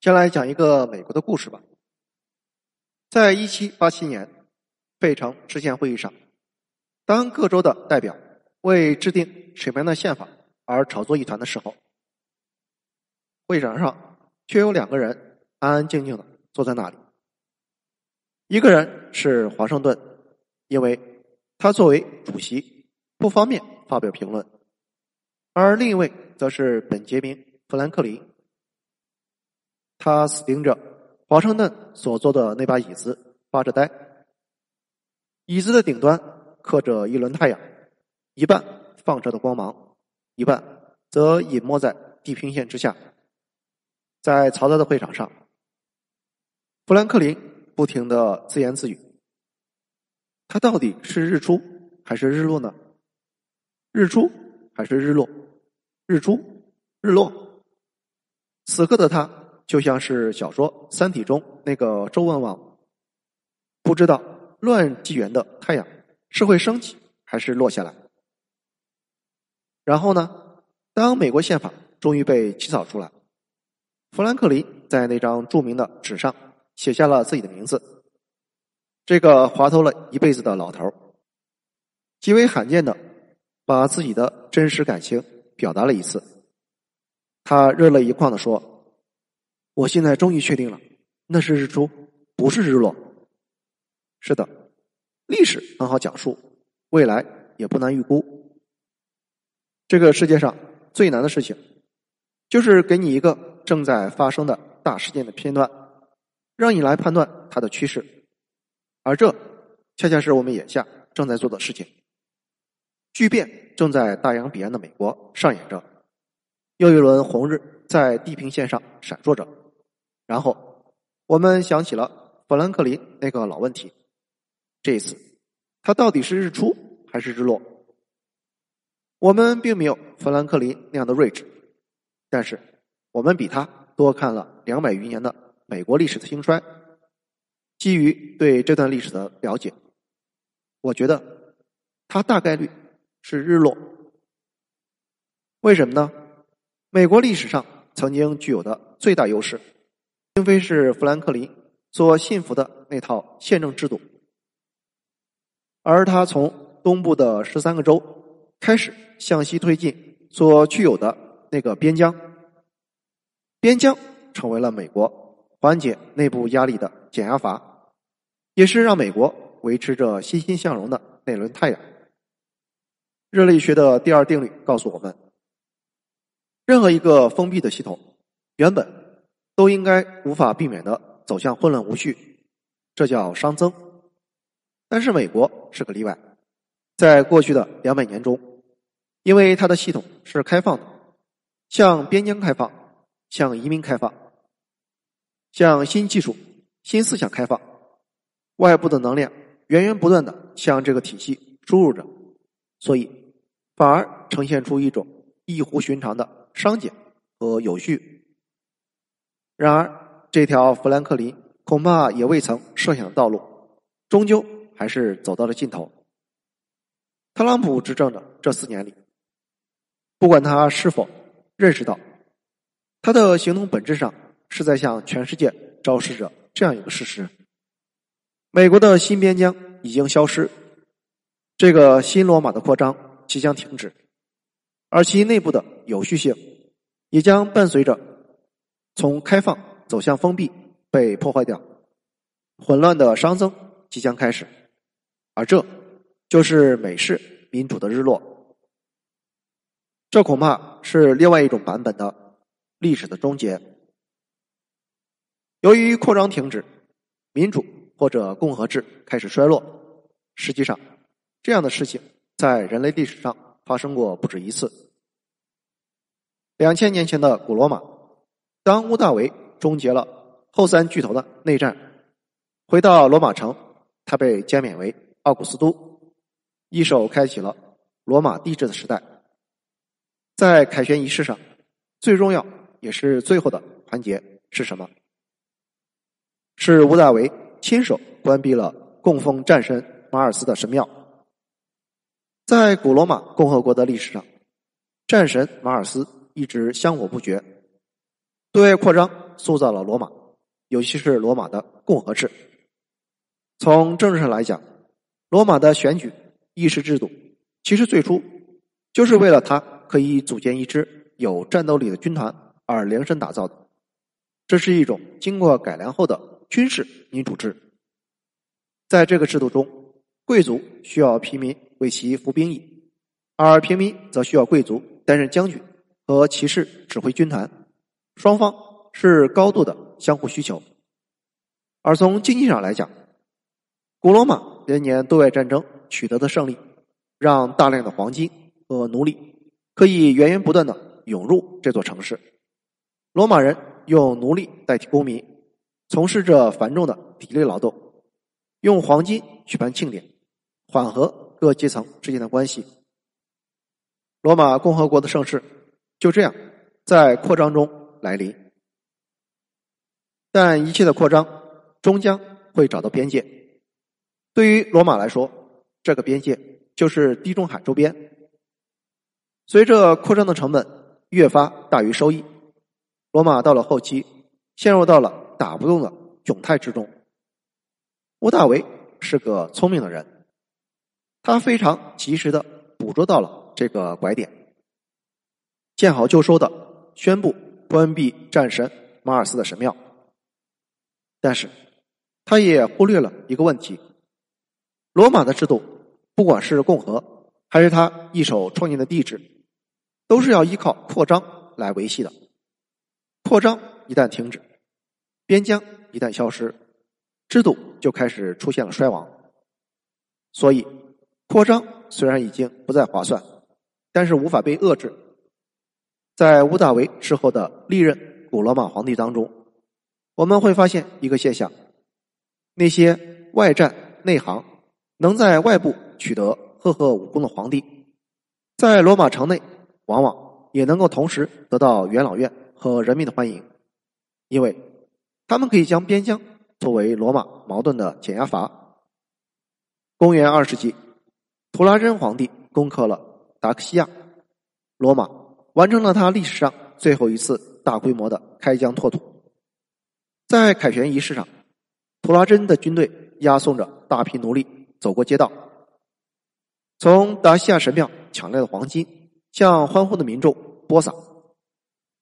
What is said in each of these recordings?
先来讲一个美国的故事吧。在一七八七年费城制宪会议上，当各州的代表为制定什么样的宪法而吵作一团的时候，会场上却有两个人安安静静的坐在那里。一个人是华盛顿，因为他作为主席不方便发表评论；而另一位则是本杰明·富兰克林。他死盯着华盛顿所坐的那把椅子发着呆，椅子的顶端刻着一轮太阳，一半放着的光芒，一半则隐没在地平线之下。在嘈杂的会场上，富兰克林不停的自言自语：“他到底是日出还是日落呢？日出还是日落？日出日落？”此刻的他。就像是小说《三体》中那个周文王，不知道乱纪元的太阳是会升起还是落下来。然后呢，当美国宪法终于被起草出来，富兰克林在那张著名的纸上写下了自己的名字。这个滑头了一辈子的老头极为罕见的把自己的真实感情表达了一次。他热泪盈眶的说。我现在终于确定了，那是日出，不是日落。是的，历史很好讲述，未来也不难预估。这个世界上最难的事情，就是给你一个正在发生的大事件的片段，让你来判断它的趋势。而这恰恰是我们眼下正在做的事情。巨变正在大洋彼岸的美国上演着，又一轮红日在地平线上闪烁着。然后，我们想起了富兰克林那个老问题：这一次，他到底是日出还是日落？我们并没有富兰克林那样的睿智，但是我们比他多看了两百余年的美国历史的兴衰。基于对这段历史的了解，我觉得他大概率是日落。为什么呢？美国历史上曾经具有的最大优势。并非是富兰克林所信服的那套宪政制度，而他从东部的十三个州开始向西推进所具有的那个边疆，边疆成为了美国缓解内部压力的减压阀，也是让美国维持着欣欣向荣的那轮太阳。热力学的第二定律告诉我们，任何一个封闭的系统原本。都应该无法避免的走向混乱无序，这叫熵增。但是美国是个例外，在过去的两百年中，因为它的系统是开放的，向边疆开放，向移民开放，向新技术、新思想开放，外部的能量源源不断的向这个体系输入着，所以反而呈现出一种异乎寻常的熵减和有序。然而，这条富兰克林恐怕也未曾设想的道路，终究还是走到了尽头。特朗普执政的这四年里，不管他是否认识到，他的行动本质上是在向全世界昭示着这样一个事实：美国的新边疆已经消失，这个新罗马的扩张即将停止，而其内部的有序性也将伴随着。从开放走向封闭被破坏掉，混乱的熵增即将开始，而这就是美式民主的日落。这恐怕是另外一种版本的历史的终结。由于扩张停止，民主或者共和制开始衰落。实际上，这样的事情在人类历史上发生过不止一次。两千年前的古罗马。当屋大维终结了后三巨头的内战，回到罗马城，他被加冕为奥古斯都，一手开启了罗马帝制的时代。在凯旋仪式上，最重要也是最后的环节是什么？是屋大维亲手关闭了供奉战神马尔斯的神庙。在古罗马共和国的历史上，战神马尔斯一直香火不绝。对外扩张塑造了罗马，尤其是罗马的共和制。从政治上来讲，罗马的选举议事制度，其实最初就是为了他可以组建一支有战斗力的军团而量身打造的。这是一种经过改良后的军事民主制。在这个制度中，贵族需要平民为其服兵役，而平民则需要贵族担任将军和骑士指挥军团。双方是高度的相互需求，而从经济上来讲，古罗马连年对外战争取得的胜利，让大量的黄金和奴隶可以源源不断的涌入这座城市。罗马人用奴隶代替公民，从事着繁重的体力劳动，用黄金举办庆典，缓和各阶层之间的关系。罗马共和国的盛世就这样在扩张中。来临，但一切的扩张终将会找到边界。对于罗马来说，这个边界就是地中海周边。随着扩张的成本越发大于收益，罗马到了后期陷入到了打不动的窘态之中。屋大维是个聪明的人，他非常及时的捕捉到了这个拐点，见好就收的宣布。关闭战神马尔斯的神庙，但是他也忽略了一个问题：罗马的制度，不管是共和还是他一手创建的帝制，都是要依靠扩张来维系的。扩张一旦停止，边疆一旦消失，制度就开始出现了衰亡。所以，扩张虽然已经不再划算，但是无法被遏制。在屋大维之后的历任古罗马皇帝当中，我们会发现一个现象：那些外战内行、能在外部取得赫赫武功的皇帝，在罗马城内往往也能够同时得到元老院和人民的欢迎，因为他们可以将边疆作为罗马矛盾的减压阀。公元二世纪，图拉真皇帝攻克了达克西亚，罗马。完成了他历史上最后一次大规模的开疆拓土。在凯旋仪式上，图拉真的军队押送着大批奴隶走过街道，从达西亚神庙抢来的黄金向欢呼的民众播撒。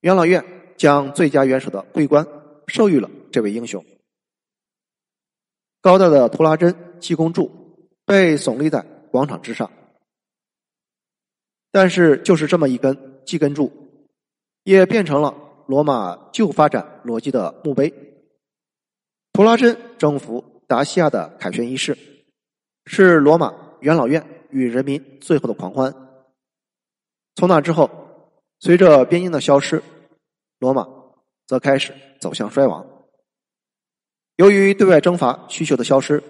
元老院将最佳元首的桂冠授予了这位英雄。高大的图拉真济公柱被耸立在广场之上，但是就是这么一根。基根柱也变成了罗马旧发展逻辑的墓碑。图拉真征服达西亚的凯旋仪式，是罗马元老院与人民最后的狂欢。从那之后，随着边境的消失，罗马则开始走向衰亡。由于对外征伐需求的消失，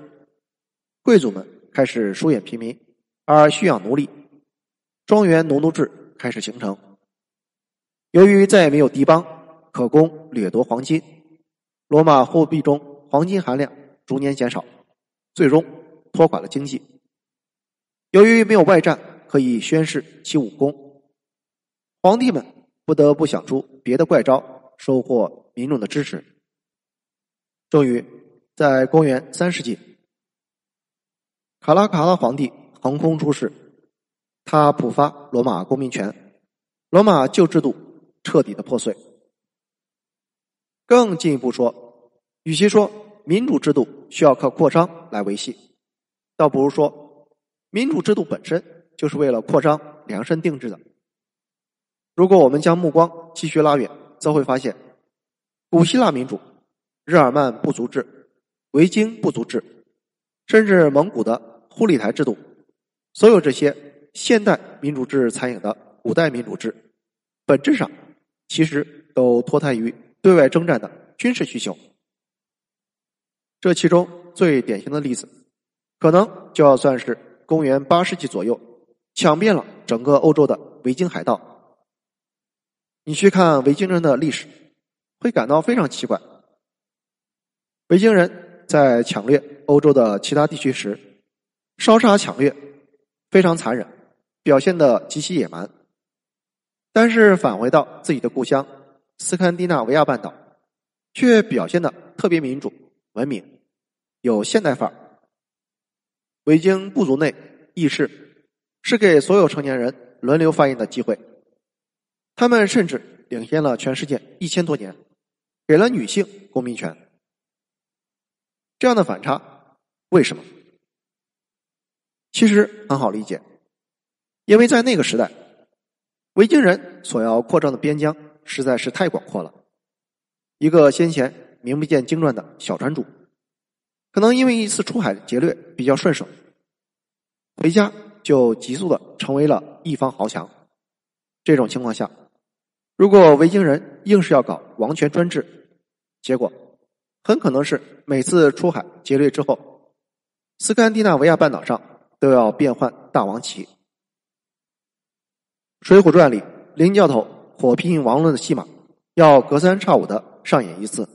贵族们开始疏远平民，而蓄养奴隶，庄园农奴制开始形成。由于再也没有敌邦可供掠夺黄金，罗马货币中黄金含量逐年减少，最终拖垮了经济。由于没有外战可以宣示其武功，皇帝们不得不想出别的怪招，收获民众的支持。终于，在公元三世纪，卡拉卡拉皇帝横空出世，他普发罗马公民权，罗马旧制度。彻底的破碎。更进一步说，与其说民主制度需要靠扩张来维系，倒不如说民主制度本身就是为了扩张量身定制的。如果我们将目光继续拉远，则会发现，古希腊民主、日耳曼部族制、维京部族制，甚至蒙古的忽里台制度，所有这些现代民主制残影的古代民主制，本质上。其实都脱胎于对外征战的军事需求。这其中最典型的例子，可能就要算是公元八世纪左右抢遍了整个欧洲的维京海盗。你去看维京人的历史，会感到非常奇怪。维京人在抢掠欧洲的其他地区时，烧杀抢掠，非常残忍，表现的极其野蛮。但是返回到自己的故乡斯堪的纳维亚半岛，却表现的特别民主、文明，有现代范儿。维京部族内议事是给所有成年人轮流发言的机会，他们甚至领先了全世界一千多年，给了女性公民权。这样的反差，为什么？其实很好理解，因为在那个时代，维京人所要扩张的边疆实在是太广阔了。一个先前名不见经传的小船主，可能因为一次出海劫掠比较顺手，回家就急速的成为了一方豪强。这种情况下，如果维京人硬是要搞王权专制，结果很可能是每次出海劫掠之后，斯堪的纳维亚半岛上。都要变换大王旗，《水浒传》里林教头火拼王伦的戏码要隔三差五的上演一次。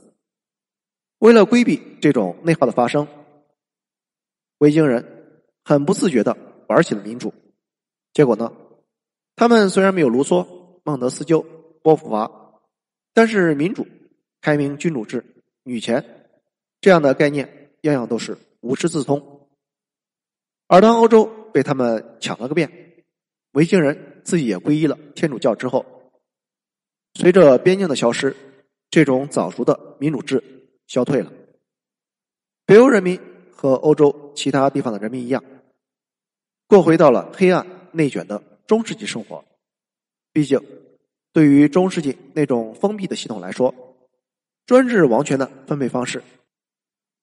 为了规避这种内耗的发生，维京人很不自觉的玩起了民主。结果呢，他们虽然没有卢梭、孟德斯鸠、波伏娃，但是民主、开明君主制、女权这样的概念，样样都是无师自通。而当欧洲被他们抢了个遍，维京人自己也皈依了天主教之后，随着边境的消失，这种早熟的民主制消退了。北欧人民和欧洲其他地方的人民一样，过回到了黑暗内卷的中世纪生活。毕竟，对于中世纪那种封闭的系统来说，专制王权的分配方式，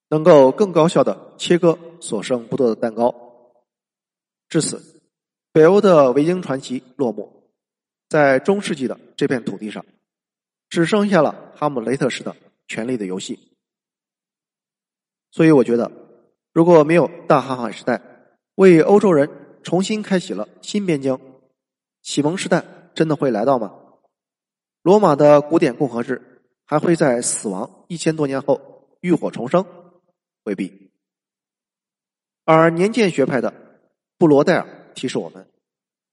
能够更高效的切割所剩不多的蛋糕。至此，北欧的维京传奇落幕，在中世纪的这片土地上，只剩下了哈姆雷特式的权力的游戏。所以，我觉得，如果没有大航海时代为欧洲人重新开启了新边疆，启蒙时代真的会来到吗？罗马的古典共和制还会在死亡一千多年后浴火重生？未必。而年鉴学派的。布罗代尔提示我们：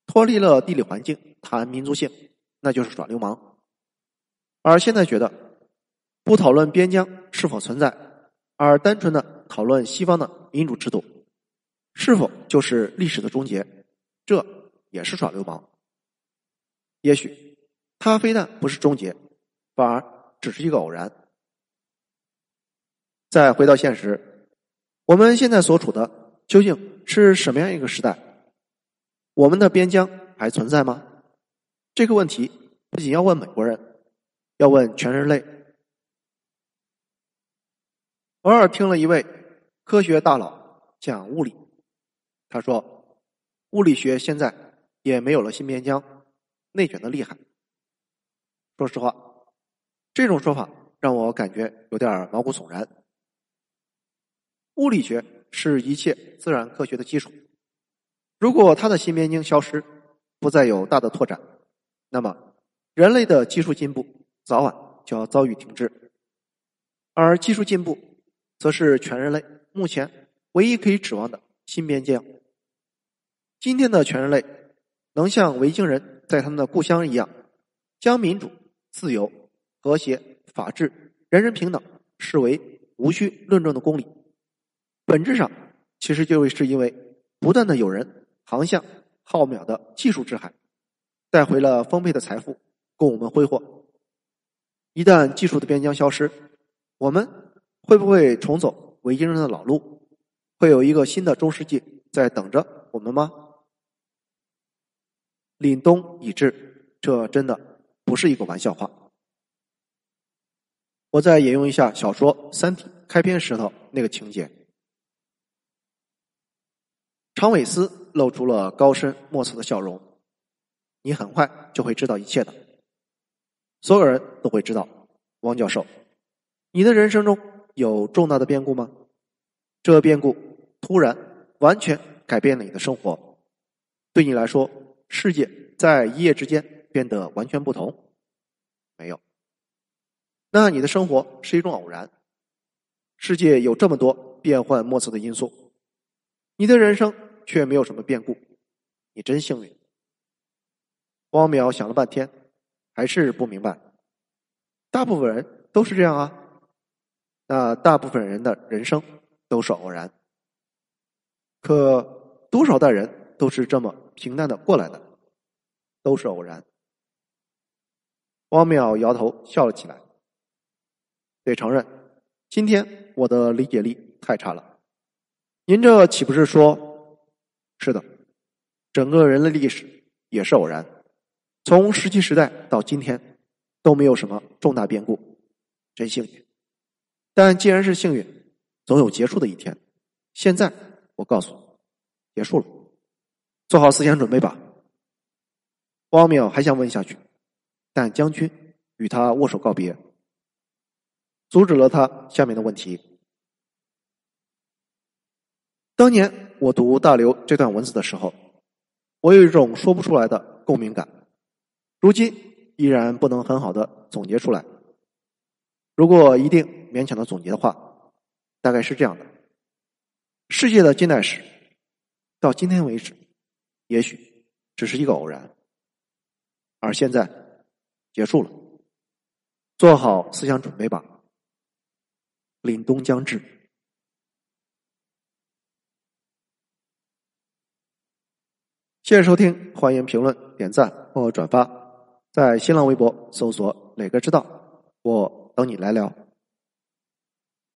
脱离了地理环境谈民族性，那就是耍流氓。而现在觉得，不讨论边疆是否存在，而单纯的讨论西方的民主制度是否就是历史的终结，这也是耍流氓。也许它非但不是终结，反而只是一个偶然。再回到现实，我们现在所处的。究竟是什么样一个时代？我们的边疆还存在吗？这个问题不仅要问美国人，要问全人类。偶尔听了一位科学大佬讲物理，他说，物理学现在也没有了新边疆，内卷的厉害。说实话，这种说法让我感觉有点毛骨悚然。物理学。是一切自然科学的基础。如果它的新边境消失，不再有大的拓展，那么人类的技术进步早晚就要遭遇停滞。而技术进步，则是全人类目前唯一可以指望的新边界。今天的全人类能像维京人在他们的故乡一样，将民主、自由、和谐、法治、人人平等视为无需论证的公理。本质上，其实就是因为不断的有人航向浩渺的技术之海，带回了丰沛的财富供我们挥霍。一旦技术的边疆消失，我们会不会重走维京人的老路？会有一个新的中世纪在等着我们吗？凛冬已至，这真的不是一个玩笑话。我再引用一下小说《三体》开篇时候那个情节。常伟思露出了高深莫测的笑容。你很快就会知道一切的，所有人都会知道。汪教授，你的人生中有重大的变故吗？这变故突然完全改变了你的生活，对你来说，世界在一夜之间变得完全不同。没有，那你的生活是一种偶然。世界有这么多变幻莫测的因素，你的人生。却没有什么变故，你真幸运。汪淼想了半天，还是不明白。大部分人都是这样啊，那大部分人的人生都是偶然。可多少代人都是这么平淡的过来的，都是偶然。汪淼摇头笑了起来，得承认，今天我的理解力太差了。您这岂不是说，是的，整个人类历史也是偶然，从石器时代到今天都没有什么重大变故，真幸运。但既然是幸运，总有结束的一天。现在我告诉你，结束了，做好思想准备吧。汪淼还想问下去。但将军与他握手告别，阻止了他下面的问题。当年我读大刘这段文字的时候，我有一种说不出来的共鸣感，如今依然不能很好的总结出来。如果一定勉强的总结的话，大概是这样的：世界的近代史到今天为止，也许只是一个偶然，而现在。结束了，做好思想准备吧。凛冬将至，谢谢收听，欢迎评论、点赞或转发，在新浪微博搜索“磊哥知道”，我等你来聊。